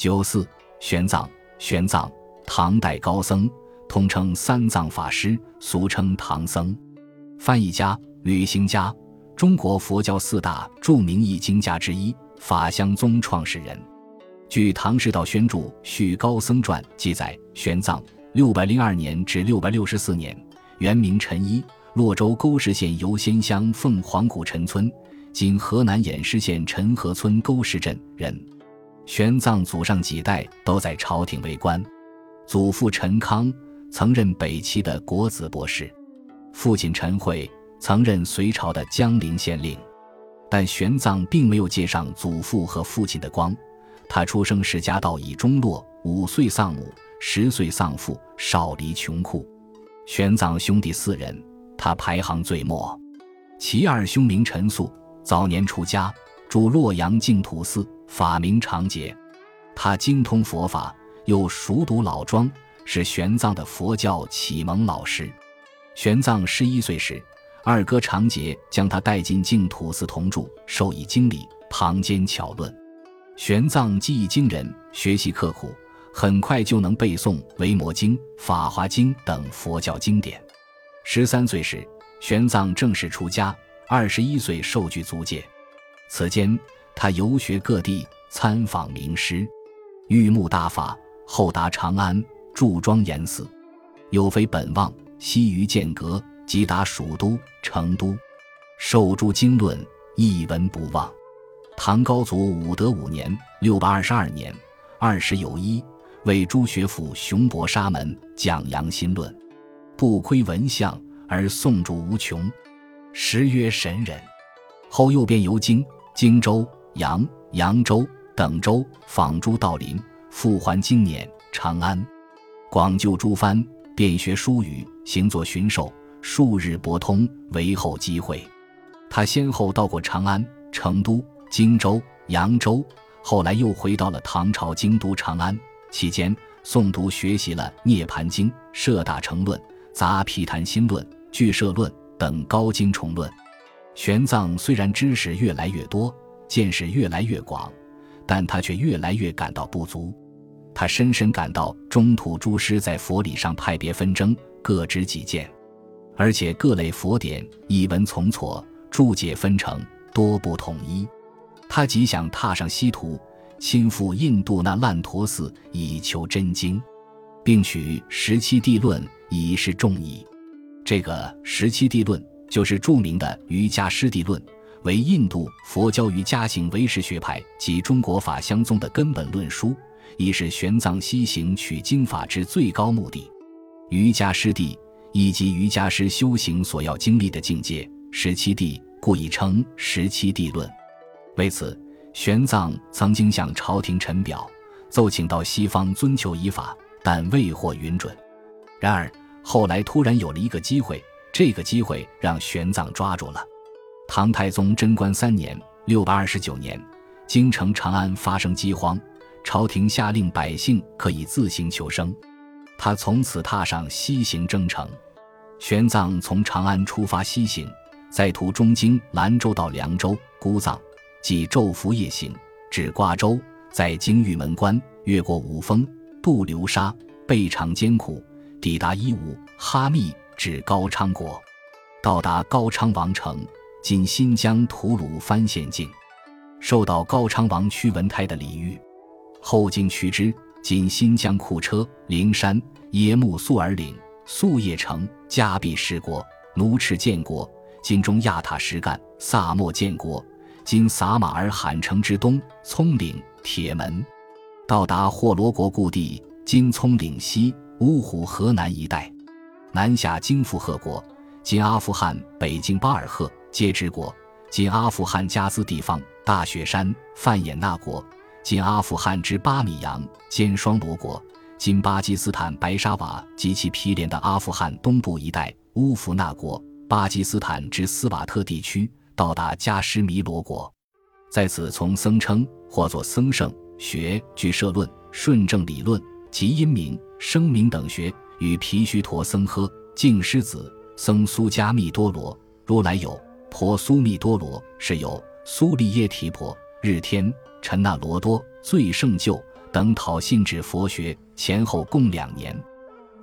九四玄奘，玄奘，唐代高僧，通称三藏法师，俗称唐僧，翻译家、旅行家，中国佛教四大著名译经家之一，法相宗创始人。据《唐释道宣著·续高僧传》记载，玄奘六百零二年至六百六十四年，原名陈一，洛州沟石县游仙乡凤凰谷陈村（今河南偃师县陈河村沟石镇）人。玄奘祖上几代都在朝廷为官，祖父陈康曾任北齐的国子博士，父亲陈慧曾任隋朝的江陵县令，但玄奘并没有借上祖父和父亲的光。他出生时家道已中落，五岁丧母，十岁丧父，少离穷苦。玄奘兄弟四人，他排行最末。其二兄名陈素，早年出家，住洛阳净土寺。法名长杰，他精通佛法，又熟读老庄，是玄奘的佛教启蒙老师。玄奘十一岁时，二哥长杰将他带进净土寺同住，授以经理，旁兼巧论。玄奘技艺惊人，学习刻苦，很快就能背诵《维摩经》《法华经》等佛教经典。十三岁时，玄奘正式出家，二十一岁受具足戒。此间。他游学各地，参访名师，玉木大法，后达长安，驻庄严寺。有飞本望，西于剑阁，即达蜀都成都，受诸经论，一文不忘。唐高祖武德五年（六百二十二年），二十有一，为诸学府雄博沙门讲扬心论，不亏文相，而诵著无穷，实曰神人。后又遍游京、荆州。扬、扬州等州访诸道林，复还经年长安，广就诸藩，遍学书语，行作巡狩，数日博通，为后机会。他先后到过长安、成都、荆州、扬州，后来又回到了唐朝京都长安。期间诵读学习了《涅盘经》《摄大乘论》《杂毗昙心论》《俱舍论》等高经重论。玄奘虽然知识越来越多。见识越来越广，但他却越来越感到不足。他深深感到中土诸师在佛理上派别纷争，各执己见，而且各类佛典译文从错，注解纷呈，多不统一。他极想踏上西途，亲赴印度那烂陀寺以求真经，并取《十七地论》以示众矣。这个《十七地论》就是著名的《瑜伽师地论》。为印度佛教瑜伽行唯识学派及中国法相宗的根本论书，亦是玄奘西行取经法之最高目的。瑜伽师地以及瑜伽师修行所要经历的境界，十七地故亦称十七地论。为此，玄奘曾经向朝廷陈表，奏请到西方遵求以法，但未获允准。然而后来突然有了一个机会，这个机会让玄奘抓住了。唐太宗贞观三年（六百二十九年），京城长安发生饥荒，朝廷下令百姓可以自行求生。他从此踏上西行征程。玄奘从长安出发西行，在途中经兰州到凉州、姑臧，即昼伏夜行，至瓜州，在经玉门关，越过五峰，渡流沙，备尝艰苦，抵达伊吾、哈密，至高昌国，到达高昌王城。今新疆吐鲁番县境，受到高昌王屈文泰的礼遇，后经屈之，今新疆库车、灵山、耶木素尔岭、素叶城、加毕十国、奴赤建国，今中亚塔什干、萨莫建国，今撒马尔罕城之东，葱岭、铁门，到达霍罗国故地，今葱岭西、乌虎河南一带，南下经富赫国，今阿富汗北京巴尔赫。皆之国，今阿富汗加兹地方大雪山范衍那国，今阿富汗之巴米扬兼双罗国，今巴基斯坦白沙瓦及其毗连的阿富汗东部一带乌弗那国，巴基斯坦之斯瓦特地区，到达加什弥罗国，在此从僧称或作僧圣，学俱舍论、顺正理论及音名、声名等学，与毗须陀僧诃、净狮子、僧苏迦密多罗、如来有。婆苏密多罗是由苏利耶提婆、日天、陈那罗多、最胜救、等讨信指佛学，前后共两年。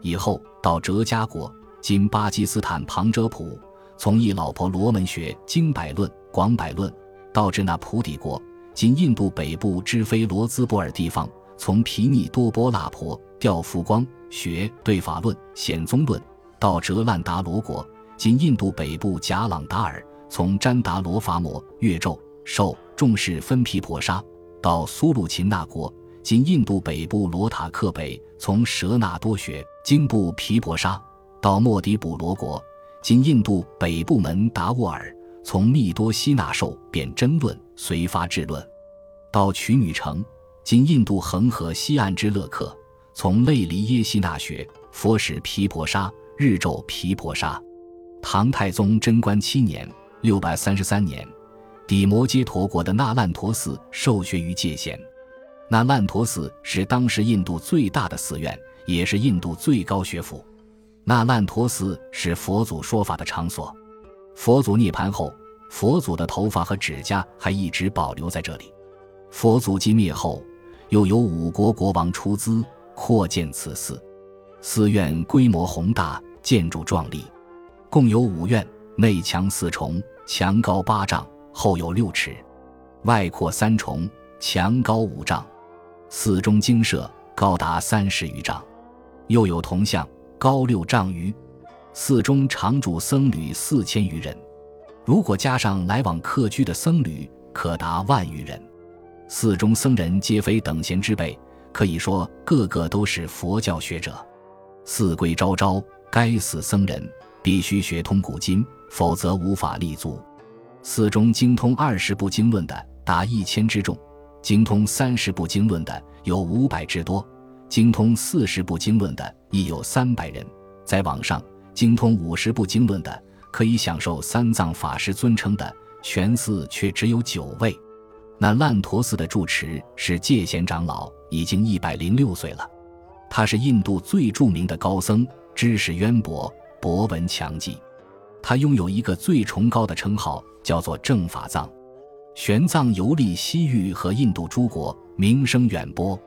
以后到哲迦国（今巴基斯坦旁遮普），从一老婆罗门学《经百论》《广百论》，到至那普底国（今印度北部之非罗兹波尔地方），从皮尼多波那婆调福光学对法论、显宗论，到哲烂达罗国（今印度北部贾朗达尔），从詹达罗伐摩越咒受重视分毗婆沙，到苏鲁秦那国。今印度北部罗塔克北，从舍那多学经部毗婆沙到莫迪卜罗国；今印度北部门达沃尔，从密多西那受辩争论随发智论，到曲女城；今印度恒河西岸之勒克，从类离耶西那学佛使毗婆沙日咒毗婆沙。唐太宗贞观七年（六百三十三年），底摩揭陀国的那烂陀寺受学于戒贤。那烂陀寺是当时印度最大的寺院，也是印度最高学府。那烂陀寺是佛祖说法的场所。佛祖涅槃后，佛祖的头发和指甲还一直保留在这里。佛祖寂灭后，又有五国国王出资扩建此寺。寺院规模宏大，建筑壮丽，共有五院，内墙四重，墙高八丈，后有六尺，外扩三重，墙高五丈。寺中精舍高达三十余丈，又有铜像高六丈余。寺中常住僧侣四千余人，如果加上来往客居的僧侣，可达万余人。寺中僧人皆非等闲之辈，可以说个个都是佛教学者。寺规昭昭，该寺僧人必须学通古今，否则无法立足。寺中精通二十部经论的达一千之众。精通三十部经论的有五百之多，精通四十部经论的亦有三百人。在网上，精通五十部经论的可以享受三藏法师尊称的，全寺却只有九位。那烂陀寺的住持是戒贤长老，已经一百零六岁了。他是印度最著名的高僧，知识渊博，博闻强记。他拥有一个最崇高的称号，叫做正法藏。玄奘游历西域和印度诸国，名声远播。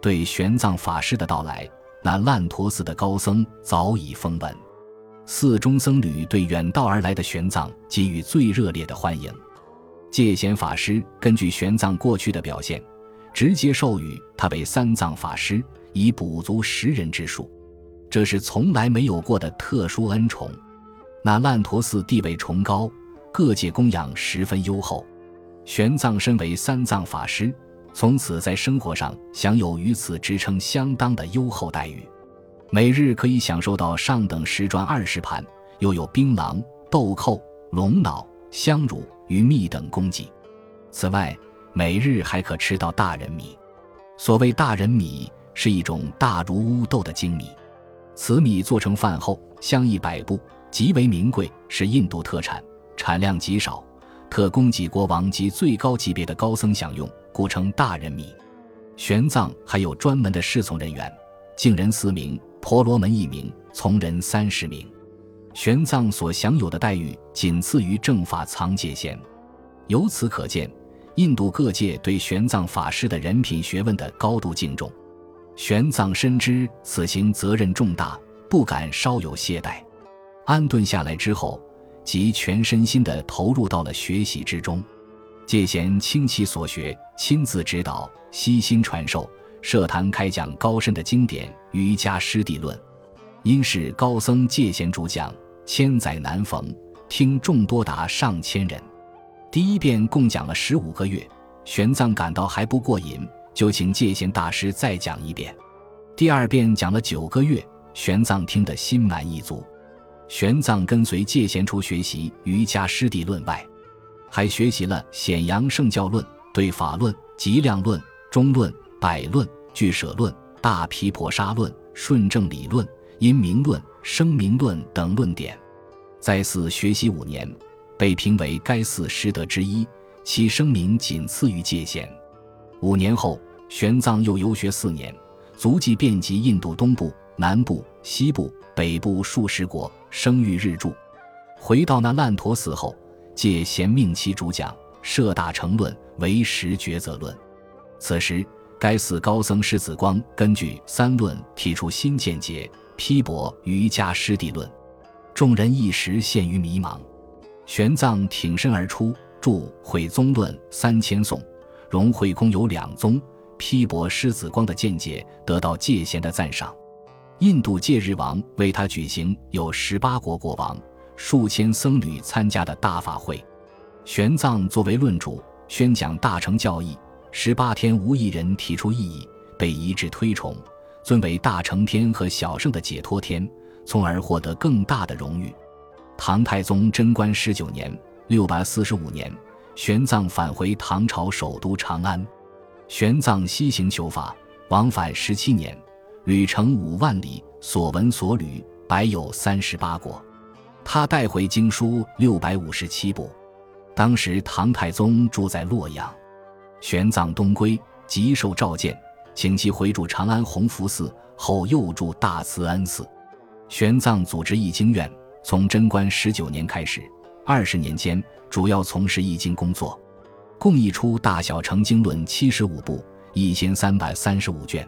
对玄奘法师的到来，那烂陀寺的高僧早已风闻。寺中僧侣对远道而来的玄奘给予最热烈的欢迎。戒贤法师根据玄奘过去的表现，直接授予他为三藏法师，以补足十人之数。这是从来没有过的特殊恩宠。那烂陀寺地位崇高，各界供养十分优厚。玄奘身为三藏法师，从此在生活上享有与此之称相当的优厚待遇，每日可以享受到上等石砖二十盘，又有槟榔、豆蔻、龙脑、香乳与蜜等供给。此外，每日还可吃到大人米。所谓大人米，是一种大如乌豆的精米，此米做成饭后香溢百步，极为名贵，是印度特产，产量极少。特供给国王及最高级别的高僧享用，故称大人米。玄奘还有专门的侍从人员，净人四名，婆罗门一名，从人三十名。玄奘所享有的待遇仅次于正法藏戒贤。由此可见，印度各界对玄奘法师的人品学问的高度敬重。玄奘深知此行责任重大，不敢稍有懈怠。安顿下来之后。即全身心地投入到了学习之中，戒贤倾其所学，亲自指导，悉心传授，设坛开讲高深的经典《瑜伽师地论》，因是高僧戒贤主讲，千载难逢，听众多达上千人。第一遍共讲了十五个月，玄奘感到还不过瘾，就请戒贤大师再讲一遍。第二遍讲了九个月，玄奘听得心满意足。玄奘跟随戒贤出学习《瑜伽师地论》外，还学习了《显扬圣教论》《对法论》《极量论》《中论》《百论》《俱舍论》《大毗婆沙论》《顺正理论》《因明论》《声明论》等论点，在寺学习五年，被评为该寺师德之一，其声名仅次于戒贤。五年后，玄奘又游学四年，足迹遍及印度东部、南部、西部。北部数十国声誉日著，回到那烂陀寺后，戒贤命其主讲《摄大乘论》为实抉择论。此时，该寺高僧师子光根据三论提出新见解，批驳瑜伽师地论，众人一时陷于迷茫。玄奘挺身而出，著《毁宗论》三千颂，融会空有两宗，批驳师子光的见解，得到戒贤的赞赏。印度戒日王为他举行有十八国国王、数千僧侣参加的大法会。玄奘作为论主，宣讲大乘教义。十八天无一人提出异议，被一致推崇，尊为大乘天和小圣的解脱天，从而获得更大的荣誉。唐太宗贞观十九年（六百四十五年），玄奘返回唐朝首都长安。玄奘西行求法，往返十七年，旅程五万里，所闻所履，百有三十八国。他带回经书六百五十七部。当时唐太宗住在洛阳。玄奘东归，即受召见，请其回住长安弘福寺，后又住大慈恩寺。玄奘组织译经院，从贞观十九年开始，二十年间主要从事译经工作，共译出大小乘经论七十五部，一千三百三十五卷，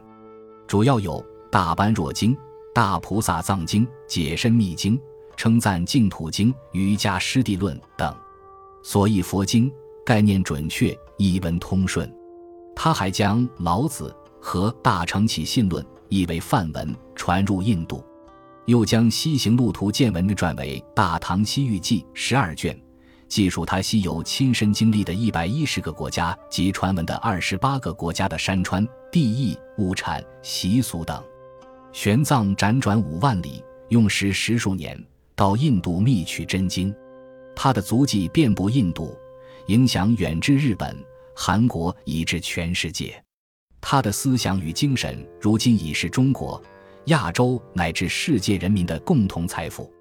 主要有《大般若经》《大菩萨藏经》《解深密经》《称赞净土经》《瑜伽师地论》等。所译佛经概念准确。译文通顺，他还将《老子》和《大乘起信论》译为梵文，传入印度；又将《西行路途见闻》的传为《大唐西域记》十二卷，记述他西游亲身经历的一百一十个国家及传闻的二十八个国家的山川、地异、物产、习俗等。玄奘辗转五万里，用时十数年，到印度觅取真经，他的足迹遍布印度。影响远至日本、韩国，以至全世界。他的思想与精神，如今已是中国、亚洲乃至世界人民的共同财富。